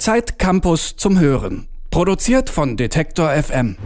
Zeit Campus zum Hören. Produziert von Detektor FM.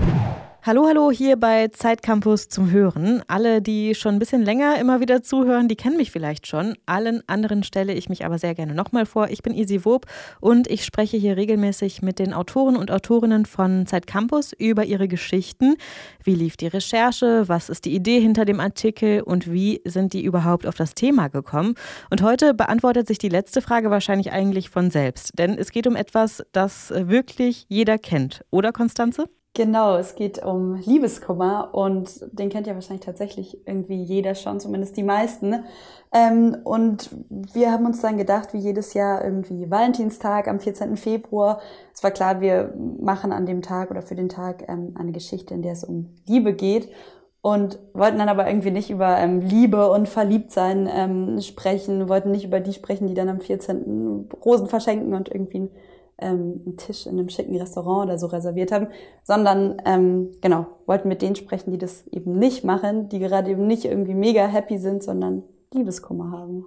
Hallo, hallo hier bei Zeitcampus zum Hören. Alle, die schon ein bisschen länger immer wieder zuhören, die kennen mich vielleicht schon. Allen anderen stelle ich mich aber sehr gerne nochmal vor. Ich bin Isi Wob und ich spreche hier regelmäßig mit den Autoren und Autorinnen von Zeitcampus über ihre Geschichten. Wie lief die Recherche? Was ist die Idee hinter dem Artikel? Und wie sind die überhaupt auf das Thema gekommen? Und heute beantwortet sich die letzte Frage wahrscheinlich eigentlich von selbst. Denn es geht um etwas, das wirklich jeder kennt. Oder, Konstanze? Genau, es geht um Liebeskummer und den kennt ja wahrscheinlich tatsächlich irgendwie jeder schon, zumindest die meisten. Ähm, und wir haben uns dann gedacht, wie jedes Jahr irgendwie Valentinstag am 14. Februar. Es war klar, wir machen an dem Tag oder für den Tag ähm, eine Geschichte, in der es um Liebe geht und wollten dann aber irgendwie nicht über ähm, Liebe und Verliebtsein ähm, sprechen, wollten nicht über die sprechen, die dann am 14. Rosen verschenken und irgendwie ähm, einen Tisch in einem schicken Restaurant oder so reserviert haben, sondern ähm, genau, wollten mit denen sprechen, die das eben nicht machen, die gerade eben nicht irgendwie mega happy sind, sondern Liebeskummer haben.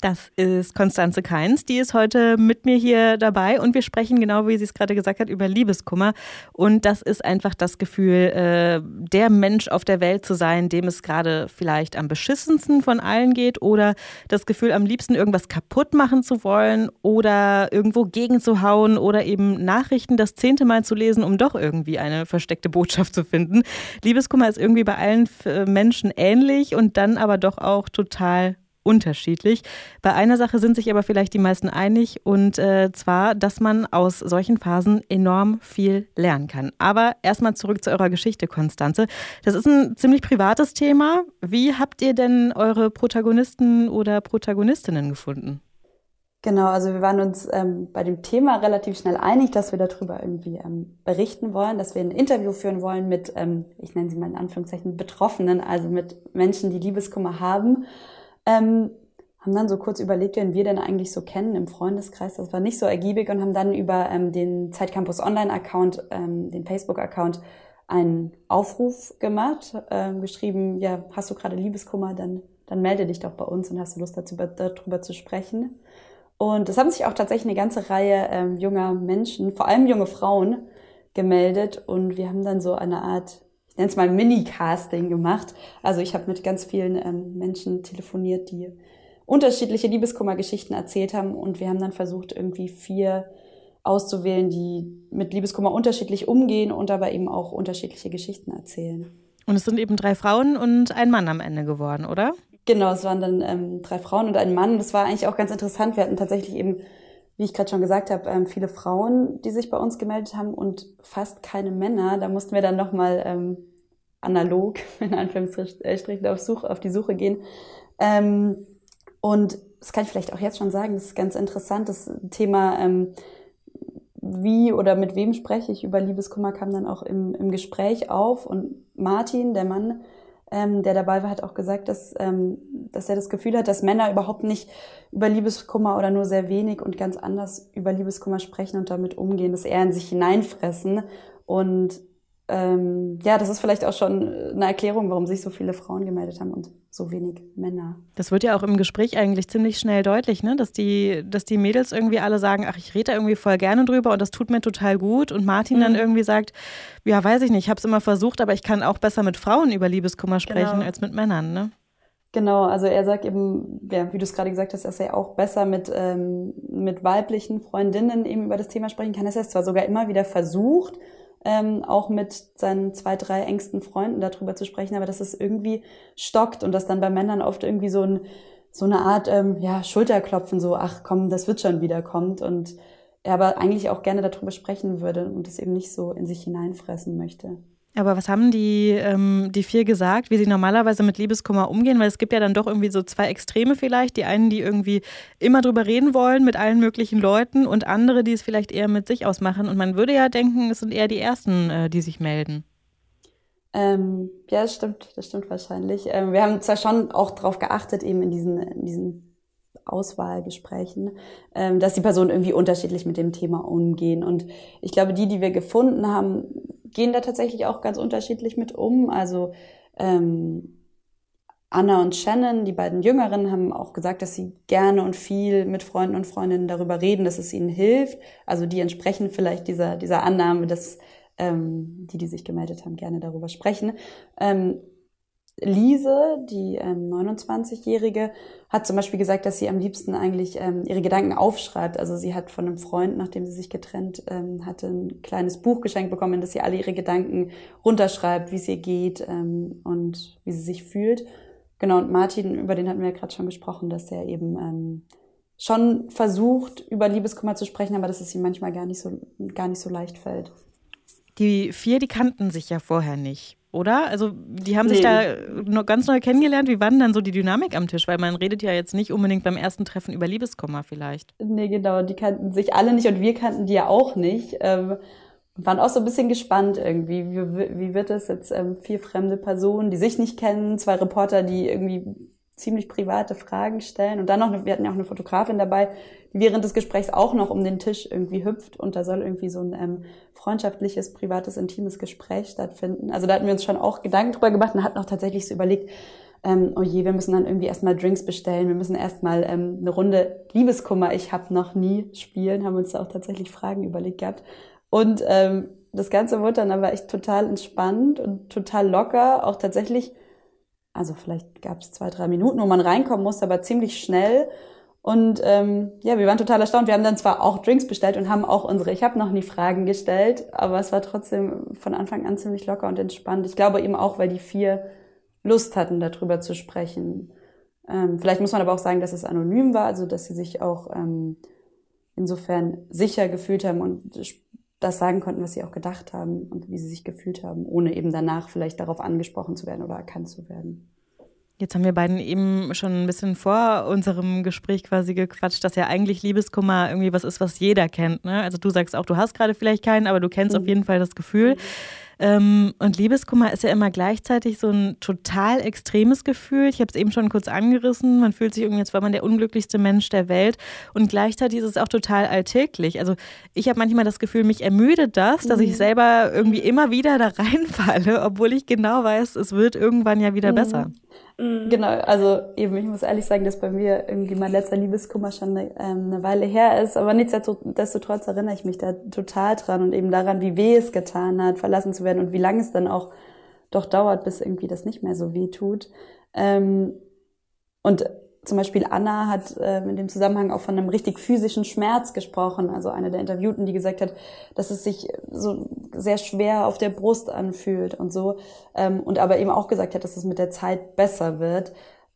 Das ist Konstanze Keins. Die ist heute mit mir hier dabei und wir sprechen genau, wie sie es gerade gesagt hat, über Liebeskummer. Und das ist einfach das Gefühl, äh, der Mensch auf der Welt zu sein, dem es gerade vielleicht am beschissensten von allen geht oder das Gefühl, am liebsten irgendwas kaputt machen zu wollen oder irgendwo gegenzuhauen oder eben Nachrichten das zehnte Mal zu lesen, um doch irgendwie eine versteckte Botschaft zu finden. Liebeskummer ist irgendwie bei allen äh, Menschen ähnlich und dann aber doch auch total unterschiedlich. Bei einer Sache sind sich aber vielleicht die meisten einig und äh, zwar, dass man aus solchen Phasen enorm viel lernen kann. Aber erstmal zurück zu eurer Geschichte, Konstanze. Das ist ein ziemlich privates Thema. Wie habt ihr denn eure Protagonisten oder Protagonistinnen gefunden? Genau, also wir waren uns ähm, bei dem Thema relativ schnell einig, dass wir darüber irgendwie ähm, berichten wollen, dass wir ein Interview führen wollen mit, ähm, ich nenne sie mal in Anführungszeichen, Betroffenen, also mit Menschen, die Liebeskummer haben ähm, haben dann so kurz überlegt, wen wir denn eigentlich so kennen im Freundeskreis. Das war nicht so ergiebig und haben dann über ähm, den Zeitcampus Online-Account, ähm, den Facebook-Account, einen Aufruf gemacht, ähm, geschrieben, ja, hast du gerade Liebeskummer, dann, dann melde dich doch bei uns und hast du Lust dazu, darüber zu sprechen. Und es haben sich auch tatsächlich eine ganze Reihe ähm, junger Menschen, vor allem junge Frauen, gemeldet und wir haben dann so eine Art nenne es mal Mini-Casting gemacht. Also ich habe mit ganz vielen ähm, Menschen telefoniert, die unterschiedliche Liebeskummergeschichten erzählt haben und wir haben dann versucht, irgendwie vier auszuwählen, die mit Liebeskummer unterschiedlich umgehen und aber eben auch unterschiedliche Geschichten erzählen. Und es sind eben drei Frauen und ein Mann am Ende geworden, oder? Genau, es waren dann ähm, drei Frauen und ein Mann. Das war eigentlich auch ganz interessant. Wir hatten tatsächlich eben, wie ich gerade schon gesagt habe, ähm, viele Frauen, die sich bei uns gemeldet haben und fast keine Männer. Da mussten wir dann nochmal ähm, analog, in Anführungsstrichen, auf, Suche, auf die Suche gehen. Ähm, und das kann ich vielleicht auch jetzt schon sagen, das ist ganz interessant, das Thema, ähm, wie oder mit wem spreche ich über Liebeskummer, kam dann auch im, im Gespräch auf. Und Martin, der Mann, ähm, der dabei war, hat auch gesagt, dass, ähm, dass er das Gefühl hat, dass Männer überhaupt nicht über Liebeskummer oder nur sehr wenig und ganz anders über Liebeskummer sprechen und damit umgehen, dass eher in sich hineinfressen. Und ähm, ja, das ist vielleicht auch schon eine Erklärung, warum sich so viele Frauen gemeldet haben und so wenig Männer. Das wird ja auch im Gespräch eigentlich ziemlich schnell deutlich, ne? dass, die, dass die Mädels irgendwie alle sagen, ach, ich rede da irgendwie voll gerne drüber und das tut mir total gut. Und Martin mhm. dann irgendwie sagt, ja, weiß ich nicht, ich habe es immer versucht, aber ich kann auch besser mit Frauen über Liebeskummer sprechen genau. als mit Männern. Ne? Genau, also er sagt eben, ja, wie du es gerade gesagt hast, dass er auch besser mit, ähm, mit weiblichen Freundinnen eben über das Thema sprechen kann. Das heißt zwar sogar immer wieder versucht, ähm, auch mit seinen zwei, drei engsten Freunden darüber zu sprechen, aber dass es irgendwie stockt und dass dann bei Männern oft irgendwie so, ein, so eine Art ähm, ja, Schulterklopfen, so, ach komm, das wird schon wieder kommt und er aber eigentlich auch gerne darüber sprechen würde und es eben nicht so in sich hineinfressen möchte. Aber was haben die, ähm, die vier gesagt, wie sie normalerweise mit Liebeskummer umgehen? Weil es gibt ja dann doch irgendwie so zwei Extreme vielleicht. Die einen, die irgendwie immer drüber reden wollen mit allen möglichen Leuten und andere, die es vielleicht eher mit sich ausmachen. Und man würde ja denken, es sind eher die Ersten, äh, die sich melden. Ähm, ja, das stimmt, das stimmt wahrscheinlich. Ähm, wir haben zwar schon auch darauf geachtet, eben in diesen, in diesen Auswahlgesprächen, ähm, dass die Personen irgendwie unterschiedlich mit dem Thema umgehen. Und ich glaube, die, die wir gefunden haben, gehen da tatsächlich auch ganz unterschiedlich mit um. Also ähm, Anna und Shannon, die beiden Jüngeren, haben auch gesagt, dass sie gerne und viel mit Freunden und Freundinnen darüber reden, dass es ihnen hilft. Also die entsprechen vielleicht dieser, dieser Annahme, dass ähm, die, die sich gemeldet haben, gerne darüber sprechen. Ähm, Lise, die ähm, 29-Jährige, hat zum Beispiel gesagt, dass sie am liebsten eigentlich ähm, ihre Gedanken aufschreibt. Also sie hat von einem Freund, nachdem sie sich getrennt ähm, hatte, ein kleines Buch geschenkt bekommen, in das sie alle ihre Gedanken runterschreibt, wie es ihr geht ähm, und wie sie sich fühlt. Genau, und Martin, über den hatten wir ja gerade schon gesprochen, dass er eben ähm, schon versucht, über Liebeskummer zu sprechen, aber dass es ihm manchmal gar nicht so, gar nicht so leicht fällt. Die vier, die kannten sich ja vorher nicht oder? Also die haben nee. sich da ganz neu kennengelernt. Wie war denn dann so die Dynamik am Tisch? Weil man redet ja jetzt nicht unbedingt beim ersten Treffen über Liebeskummer vielleicht. Nee, genau. Die kannten sich alle nicht und wir kannten die ja auch nicht. Ähm, waren auch so ein bisschen gespannt irgendwie. Wie, wie wird das jetzt ähm, vier fremde Personen, die sich nicht kennen, zwei Reporter, die irgendwie ziemlich private Fragen stellen und dann noch, wir hatten ja auch eine Fotografin dabei, die während des Gesprächs auch noch um den Tisch irgendwie hüpft und da soll irgendwie so ein ähm, freundschaftliches, privates, intimes Gespräch stattfinden. Also da hatten wir uns schon auch Gedanken drüber gemacht und hatten auch tatsächlich so überlegt, ähm, oh je, wir müssen dann irgendwie erstmal Drinks bestellen, wir müssen erstmal ähm, eine Runde Liebeskummer, ich habe noch nie spielen, haben uns da auch tatsächlich Fragen überlegt gehabt. Und ähm, das Ganze wurde dann aber echt total entspannt und total locker, auch tatsächlich also vielleicht gab es zwei, drei Minuten, wo man reinkommen musste, aber ziemlich schnell. Und ähm, ja, wir waren total erstaunt. Wir haben dann zwar auch Drinks bestellt und haben auch unsere, ich habe noch nie Fragen gestellt, aber es war trotzdem von Anfang an ziemlich locker und entspannt. Ich glaube eben auch, weil die vier Lust hatten, darüber zu sprechen. Ähm, vielleicht muss man aber auch sagen, dass es anonym war, also dass sie sich auch ähm, insofern sicher gefühlt haben und das sagen konnten, was sie auch gedacht haben und wie sie sich gefühlt haben, ohne eben danach vielleicht darauf angesprochen zu werden oder erkannt zu werden. Jetzt haben wir beiden eben schon ein bisschen vor unserem Gespräch quasi gequatscht, dass ja eigentlich Liebeskummer irgendwie was ist, was jeder kennt. Ne? Also du sagst auch, du hast gerade vielleicht keinen, aber du kennst mhm. auf jeden Fall das Gefühl. Mhm. Ähm, und Liebeskummer ist ja immer gleichzeitig so ein total extremes Gefühl. Ich habe es eben schon kurz angerissen. Man fühlt sich irgendwie, als war man der unglücklichste Mensch der Welt. Und gleichzeitig ist es auch total alltäglich. Also ich habe manchmal das Gefühl, mich ermüdet das, dass ich mhm. selber irgendwie immer wieder da reinfalle, obwohl ich genau weiß, es wird irgendwann ja wieder mhm. besser. Mhm. Genau, also eben, ich muss ehrlich sagen, dass bei mir irgendwie mein letzter Liebeskummer schon eine, ähm, eine Weile her ist, aber nichtsdestotrotz erinnere ich mich da total dran und eben daran, wie weh es getan hat, verlassen zu werden und wie lange es dann auch doch dauert, bis irgendwie das nicht mehr so weh tut. Ähm, und zum Beispiel Anna hat äh, in dem Zusammenhang auch von einem richtig physischen Schmerz gesprochen. Also eine der Interviewten, die gesagt hat, dass es sich so sehr schwer auf der Brust anfühlt und so. Ähm, und aber eben auch gesagt hat, dass es mit der Zeit besser wird.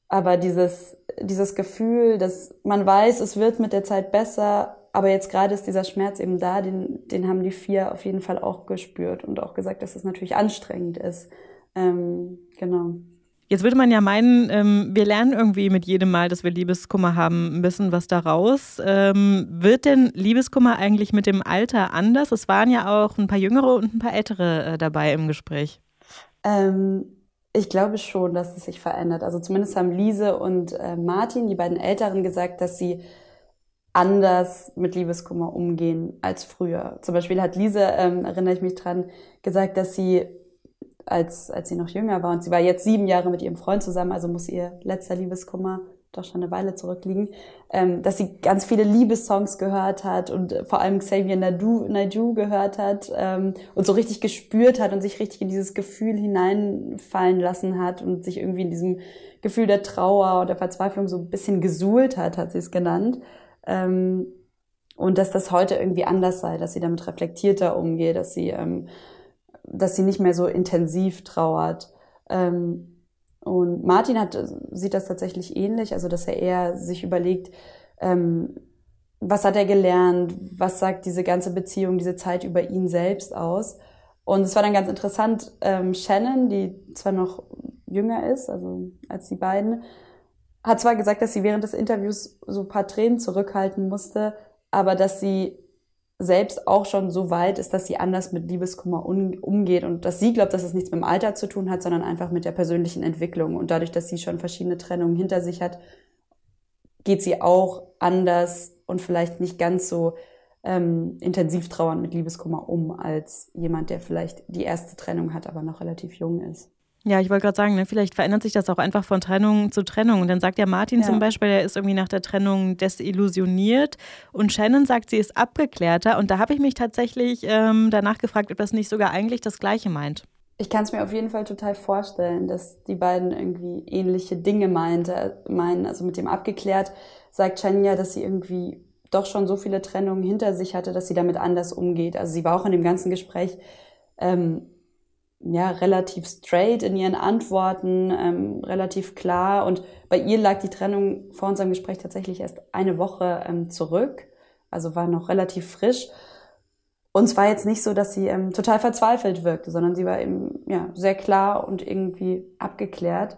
Aber dieses, dieses Gefühl, dass man weiß, es wird mit der Zeit besser, aber jetzt gerade ist dieser Schmerz eben da, den, den haben die vier auf jeden Fall auch gespürt und auch gesagt, dass es natürlich anstrengend ist. Ähm, genau. Jetzt würde man ja meinen, ähm, wir lernen irgendwie mit jedem Mal, dass wir Liebeskummer haben, ein bisschen was daraus. Ähm, wird denn Liebeskummer eigentlich mit dem Alter anders? Es waren ja auch ein paar jüngere und ein paar ältere äh, dabei im Gespräch. Ähm, ich glaube schon, dass es sich verändert. Also zumindest haben Lise und äh, Martin, die beiden Älteren, gesagt, dass sie anders mit Liebeskummer umgehen als früher. Zum Beispiel hat Lise, ähm, erinnere ich mich dran, gesagt, dass sie als, als sie noch jünger war. Und sie war jetzt sieben Jahre mit ihrem Freund zusammen, also muss ihr letzter Liebeskummer doch schon eine Weile zurückliegen, ähm, dass sie ganz viele Liebessongs gehört hat und vor allem Xavier Nadu, Nadu gehört hat ähm, und so richtig gespürt hat und sich richtig in dieses Gefühl hineinfallen lassen hat und sich irgendwie in diesem Gefühl der Trauer und der Verzweiflung so ein bisschen gesuhlt hat, hat sie es genannt. Ähm, und dass das heute irgendwie anders sei, dass sie damit reflektierter umgeht, dass sie ähm, dass sie nicht mehr so intensiv trauert. Ähm, und Martin hat, sieht das tatsächlich ähnlich, also dass er eher sich überlegt, ähm, was hat er gelernt, was sagt diese ganze Beziehung, diese Zeit über ihn selbst aus. Und es war dann ganz interessant, ähm, Shannon, die zwar noch jünger ist, also als die beiden, hat zwar gesagt, dass sie während des Interviews so ein paar Tränen zurückhalten musste, aber dass sie selbst auch schon so weit ist, dass sie anders mit Liebeskummer umgeht und dass sie glaubt, dass es nichts mit dem Alter zu tun hat, sondern einfach mit der persönlichen Entwicklung. Und dadurch, dass sie schon verschiedene Trennungen hinter sich hat, geht sie auch anders und vielleicht nicht ganz so ähm, intensiv trauernd mit Liebeskummer um als jemand, der vielleicht die erste Trennung hat, aber noch relativ jung ist. Ja, ich wollte gerade sagen, ne, vielleicht verändert sich das auch einfach von Trennung zu Trennung. Und dann sagt ja Martin ja. zum Beispiel, er ist irgendwie nach der Trennung desillusioniert. Und Shannon sagt, sie ist abgeklärter. Und da habe ich mich tatsächlich ähm, danach gefragt, ob das nicht sogar eigentlich das Gleiche meint. Ich kann es mir auf jeden Fall total vorstellen, dass die beiden irgendwie ähnliche Dinge meinte, meinen. Also mit dem abgeklärt sagt Shannon ja, dass sie irgendwie doch schon so viele Trennungen hinter sich hatte, dass sie damit anders umgeht. Also sie war auch in dem ganzen Gespräch ähm, ja, relativ straight in ihren Antworten, ähm, relativ klar. Und bei ihr lag die Trennung vor unserem Gespräch tatsächlich erst eine Woche ähm, zurück, also war noch relativ frisch. Und es war jetzt nicht so, dass sie ähm, total verzweifelt wirkte, sondern sie war eben ja, sehr klar und irgendwie abgeklärt.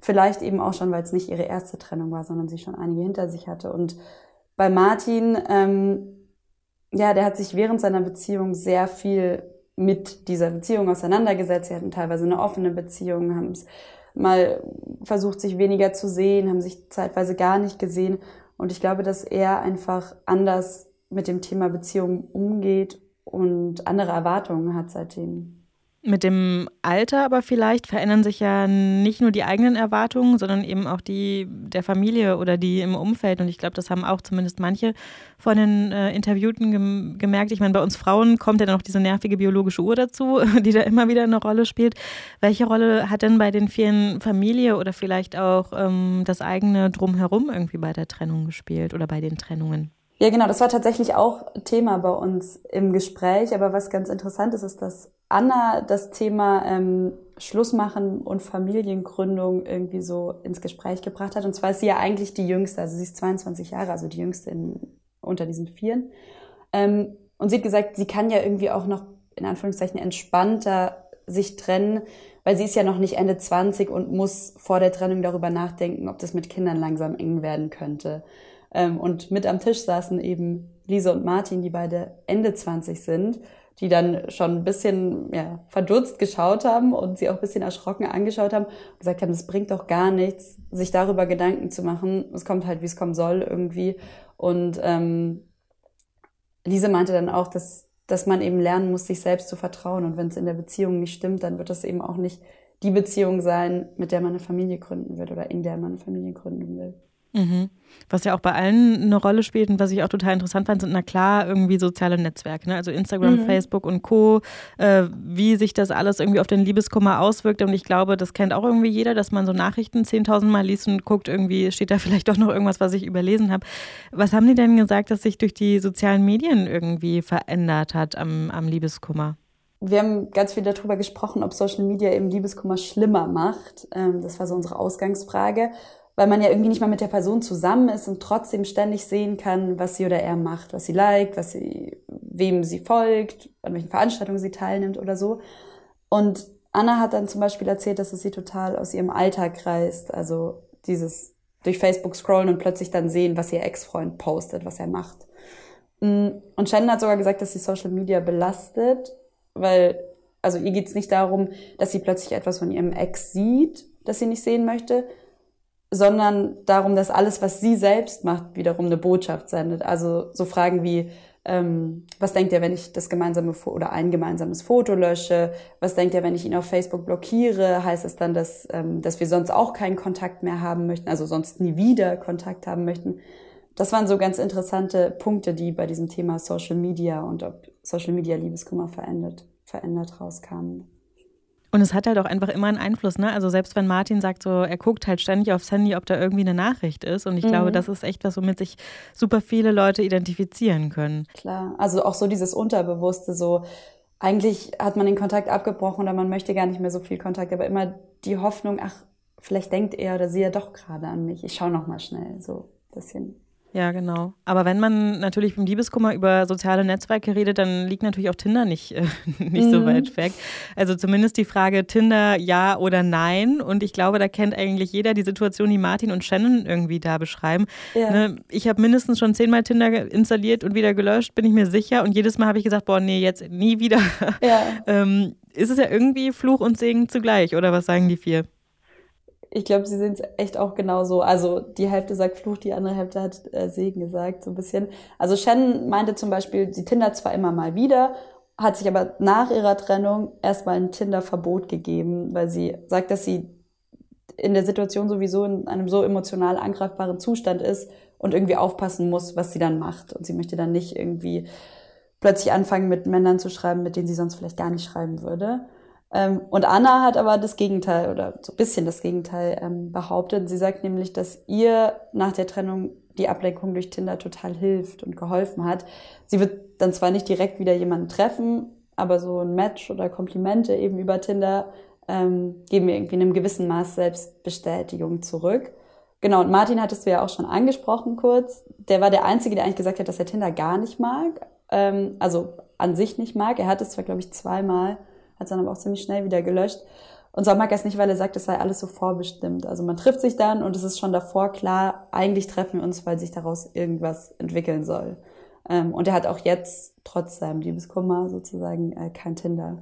Vielleicht eben auch schon, weil es nicht ihre erste Trennung war, sondern sie schon einige hinter sich hatte. Und bei Martin, ähm, ja, der hat sich während seiner Beziehung sehr viel mit dieser Beziehung auseinandergesetzt. Sie hatten teilweise eine offene Beziehung, haben es mal versucht, sich weniger zu sehen, haben sich zeitweise gar nicht gesehen. Und ich glaube, dass er einfach anders mit dem Thema Beziehung umgeht und andere Erwartungen hat seitdem. Mit dem Alter aber vielleicht verändern sich ja nicht nur die eigenen Erwartungen, sondern eben auch die der Familie oder die im Umfeld. Und ich glaube, das haben auch zumindest manche von den äh, Interviewten gem gemerkt. Ich meine, bei uns Frauen kommt ja noch diese nervige biologische Uhr dazu, die da immer wieder eine Rolle spielt. Welche Rolle hat denn bei den vielen Familie oder vielleicht auch ähm, das eigene Drumherum irgendwie bei der Trennung gespielt oder bei den Trennungen? Ja, genau, das war tatsächlich auch Thema bei uns im Gespräch. Aber was ganz interessant ist, ist, dass Anna das Thema ähm, Schlussmachen und Familiengründung irgendwie so ins Gespräch gebracht hat. Und zwar ist sie ja eigentlich die Jüngste, also sie ist 22 Jahre, also die Jüngste in, unter diesen Vieren. Ähm, und sie hat gesagt, sie kann ja irgendwie auch noch in Anführungszeichen entspannter sich trennen, weil sie ist ja noch nicht Ende 20 und muss vor der Trennung darüber nachdenken, ob das mit Kindern langsam eng werden könnte. Ähm, und mit am Tisch saßen eben Lise und Martin, die beide Ende 20 sind die dann schon ein bisschen ja, verdutzt geschaut haben und sie auch ein bisschen erschrocken angeschaut haben und gesagt haben, es bringt doch gar nichts, sich darüber Gedanken zu machen. Es kommt halt, wie es kommen soll irgendwie. Und ähm, Lise meinte dann auch, dass, dass man eben lernen muss, sich selbst zu vertrauen. Und wenn es in der Beziehung nicht stimmt, dann wird das eben auch nicht die Beziehung sein, mit der man eine Familie gründen will oder in der man eine Familie gründen will. Mhm. Was ja auch bei allen eine Rolle spielt und was ich auch total interessant fand, sind na klar irgendwie soziale Netzwerke, ne? also Instagram, mhm. Facebook und Co., äh, wie sich das alles irgendwie auf den Liebeskummer auswirkt. Und ich glaube, das kennt auch irgendwie jeder, dass man so Nachrichten 10.000 Mal liest und guckt, irgendwie steht da vielleicht doch noch irgendwas, was ich überlesen habe. Was haben die denn gesagt, dass sich durch die sozialen Medien irgendwie verändert hat am, am Liebeskummer? wir haben ganz viel darüber gesprochen, ob Social Media eben Liebeskummer schlimmer macht. Ähm, das war so unsere Ausgangsfrage weil man ja irgendwie nicht mal mit der Person zusammen ist und trotzdem ständig sehen kann, was sie oder er macht, was sie liked, was sie, wem sie folgt, an welchen Veranstaltungen sie teilnimmt oder so. Und Anna hat dann zum Beispiel erzählt, dass es sie total aus ihrem Alltag reißt. Also dieses durch Facebook scrollen und plötzlich dann sehen, was ihr Ex-Freund postet, was er macht. Mm, und Shannon hat sogar gesagt, dass sie Social Media belastet, weil, also ihr geht es nicht darum, dass sie plötzlich etwas von ihrem Ex sieht, das sie nicht sehen möchte, sondern darum, dass alles, was sie selbst macht, wiederum eine Botschaft sendet. Also so Fragen wie, ähm, was denkt ihr, wenn ich das gemeinsame Fo oder ein gemeinsames Foto lösche? Was denkt ihr, wenn ich ihn auf Facebook blockiere? Heißt es dann, dass, ähm, dass wir sonst auch keinen Kontakt mehr haben möchten, also sonst nie wieder Kontakt haben möchten? Das waren so ganz interessante Punkte, die bei diesem Thema Social Media und ob Social Media Liebeskummer verändert, verändert rauskamen. Und es hat halt auch einfach immer einen Einfluss, ne? Also selbst wenn Martin sagt, so er guckt halt ständig aufs Handy, ob da irgendwie eine Nachricht ist. Und ich mhm. glaube, das ist echt was, womit sich super viele Leute identifizieren können. Klar, also auch so dieses Unterbewusste, so eigentlich hat man den Kontakt abgebrochen oder man möchte gar nicht mehr so viel Kontakt, aber immer die Hoffnung, ach, vielleicht denkt er oder sie ja doch gerade an mich. Ich schaue noch mal schnell, so ein bisschen. Ja, genau. Aber wenn man natürlich beim Liebeskummer über soziale Netzwerke redet, dann liegt natürlich auch Tinder nicht, äh, nicht mhm. so weit weg. Also zumindest die Frage Tinder ja oder nein. Und ich glaube, da kennt eigentlich jeder die Situation, die Martin und Shannon irgendwie da beschreiben. Ja. Ne, ich habe mindestens schon zehnmal Tinder installiert und wieder gelöscht, bin ich mir sicher. Und jedes Mal habe ich gesagt, boah, nee, jetzt nie wieder. Ja. ähm, ist es ja irgendwie Fluch und Segen zugleich, oder was sagen die vier? Ich glaube, sie sind echt auch genauso. Also die Hälfte sagt Fluch, die andere Hälfte hat äh, Segen gesagt, so ein bisschen. Also Shannon meinte zum Beispiel, sie tindert zwar immer mal wieder, hat sich aber nach ihrer Trennung erstmal ein Tinder-Verbot gegeben, weil sie sagt, dass sie in der Situation sowieso in einem so emotional angreifbaren Zustand ist und irgendwie aufpassen muss, was sie dann macht. Und sie möchte dann nicht irgendwie plötzlich anfangen, mit Männern zu schreiben, mit denen sie sonst vielleicht gar nicht schreiben würde. Ähm, und Anna hat aber das Gegenteil oder so ein bisschen das Gegenteil ähm, behauptet. Sie sagt nämlich, dass ihr nach der Trennung die Ablenkung durch Tinder total hilft und geholfen hat. Sie wird dann zwar nicht direkt wieder jemanden treffen, aber so ein Match oder Komplimente eben über Tinder ähm, geben mir irgendwie in einem gewissen Maß Selbstbestätigung zurück. Genau, und Martin hattest du ja auch schon angesprochen kurz. Der war der Einzige, der eigentlich gesagt hat, dass er Tinder gar nicht mag. Ähm, also an sich nicht mag. Er hat es zwar, glaube ich, zweimal, hat es dann aber auch ziemlich schnell wieder gelöscht. Und so mag er es nicht, weil er sagt, es sei alles so vorbestimmt. Also man trifft sich dann und es ist schon davor klar, eigentlich treffen wir uns, weil sich daraus irgendwas entwickeln soll. Ähm, und er hat auch jetzt, trotz seinem Liebeskummer sozusagen, äh, kein Tinder.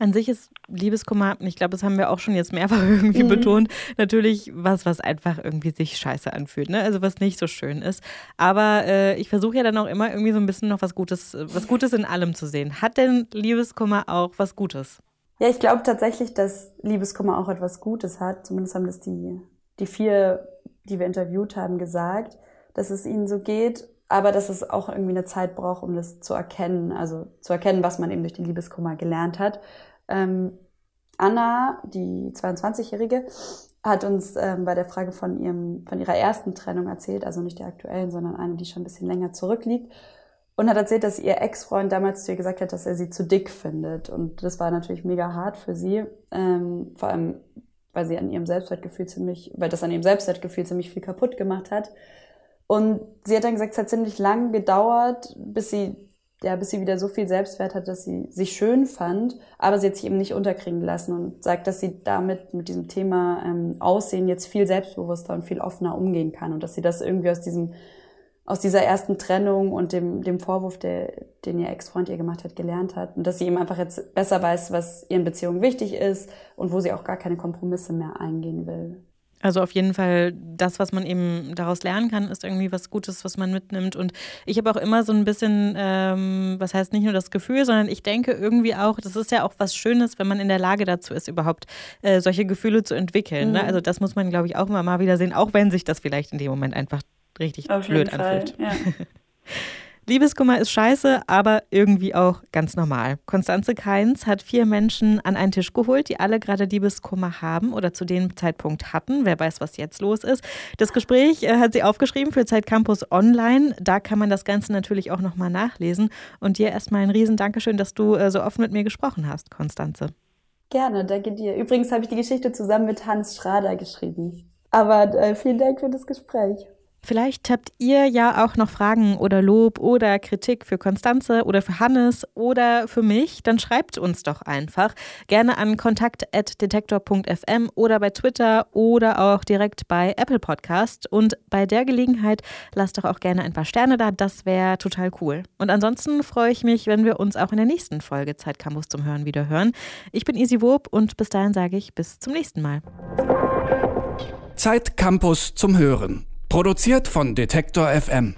An sich ist Liebeskummer, ich glaube, das haben wir auch schon jetzt mehrfach irgendwie mhm. betont, natürlich was, was einfach irgendwie sich scheiße anfühlt, ne? Also was nicht so schön ist. Aber äh, ich versuche ja dann auch immer irgendwie so ein bisschen noch was Gutes, was Gutes in allem zu sehen. Hat denn Liebeskummer auch was Gutes? Ja, ich glaube tatsächlich, dass Liebeskummer auch etwas Gutes hat. Zumindest haben das die, die vier, die wir interviewt haben, gesagt, dass es ihnen so geht aber dass es auch irgendwie eine Zeit braucht, um das zu erkennen, also zu erkennen, was man eben durch den Liebeskummer gelernt hat. Ähm, Anna, die 22-Jährige, hat uns ähm, bei der Frage von ihrem, von ihrer ersten Trennung erzählt, also nicht der aktuellen, sondern eine, die schon ein bisschen länger zurückliegt. Und hat erzählt, dass ihr Ex-Freund damals zu ihr gesagt hat, dass er sie zu dick findet. Und das war natürlich mega hart für sie. Ähm, vor allem, weil sie an ihrem Selbstwertgefühl ziemlich, weil das an ihrem Selbstwertgefühl ziemlich viel kaputt gemacht hat. Und sie hat dann gesagt, es hat ziemlich lang gedauert, bis sie ja, bis sie wieder so viel Selbstwert hat, dass sie sich schön fand, aber sie hat sich eben nicht unterkriegen lassen und sagt, dass sie damit mit diesem Thema ähm, Aussehen jetzt viel selbstbewusster und viel offener umgehen kann und dass sie das irgendwie aus diesem aus dieser ersten Trennung und dem, dem Vorwurf, der, den ihr Ex-Freund ihr gemacht hat, gelernt hat. Und dass sie eben einfach jetzt besser weiß, was ihren Beziehungen wichtig ist und wo sie auch gar keine Kompromisse mehr eingehen will. Also auf jeden Fall, das, was man eben daraus lernen kann, ist irgendwie was Gutes, was man mitnimmt. Und ich habe auch immer so ein bisschen, ähm, was heißt nicht nur das Gefühl, sondern ich denke irgendwie auch, das ist ja auch was Schönes, wenn man in der Lage dazu ist, überhaupt äh, solche Gefühle zu entwickeln. Ne? Mhm. Ne? Also das muss man, glaube ich, auch immer mal wieder sehen, auch wenn sich das vielleicht in dem Moment einfach richtig auf blöd anfühlt. Ja. Liebeskummer ist scheiße, aber irgendwie auch ganz normal. Konstanze Keins hat vier Menschen an einen Tisch geholt, die alle gerade Liebeskummer haben oder zu dem Zeitpunkt hatten. Wer weiß, was jetzt los ist. Das Gespräch äh, hat sie aufgeschrieben für Zeit Campus Online. Da kann man das Ganze natürlich auch nochmal nachlesen. Und dir erstmal ein riesen Dankeschön, dass du äh, so offen mit mir gesprochen hast, Konstanze. Gerne, danke dir. Übrigens habe ich die Geschichte zusammen mit Hans Schrader geschrieben. Aber äh, vielen Dank für das Gespräch. Vielleicht habt ihr ja auch noch Fragen oder Lob oder Kritik für Konstanze oder für Hannes oder für mich. Dann schreibt uns doch einfach gerne an kontakt.detektor.fm oder bei Twitter oder auch direkt bei Apple Podcast. Und bei der Gelegenheit lasst doch auch gerne ein paar Sterne da. Das wäre total cool. Und ansonsten freue ich mich, wenn wir uns auch in der nächsten Folge Zeit Campus zum Hören wieder hören. Ich bin Easy Wob und bis dahin sage ich bis zum nächsten Mal. Zeit Campus zum Hören. Produziert von Detektor FM.